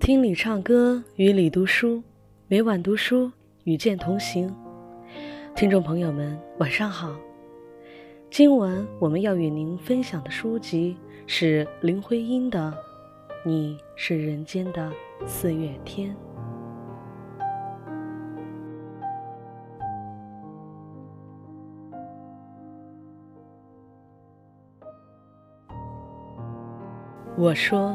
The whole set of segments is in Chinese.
听你唱歌，与你读书，每晚读书与剑同行。听众朋友们，晚上好。今晚我们要与您分享的书籍是林徽因的《你是人间的四月天》。我说。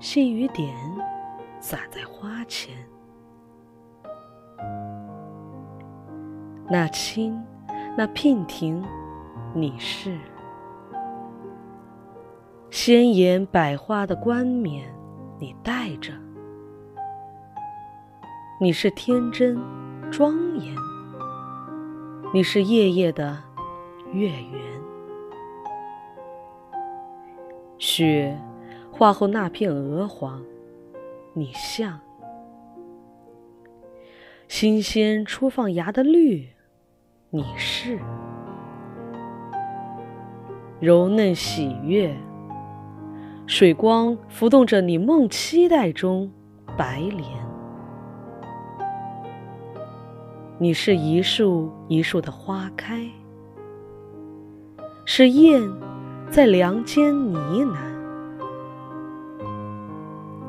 细雨点洒在花前，那青，那娉婷，你是。鲜艳百花的冠冕，你戴着；你是天真庄严，你是夜夜的月圆，雪。画后那片鹅黄，你像新鲜初放芽的绿，你是柔嫩喜悦，水光浮动着你梦期待中白莲。你是一树一树的花开，是燕在梁间呢喃。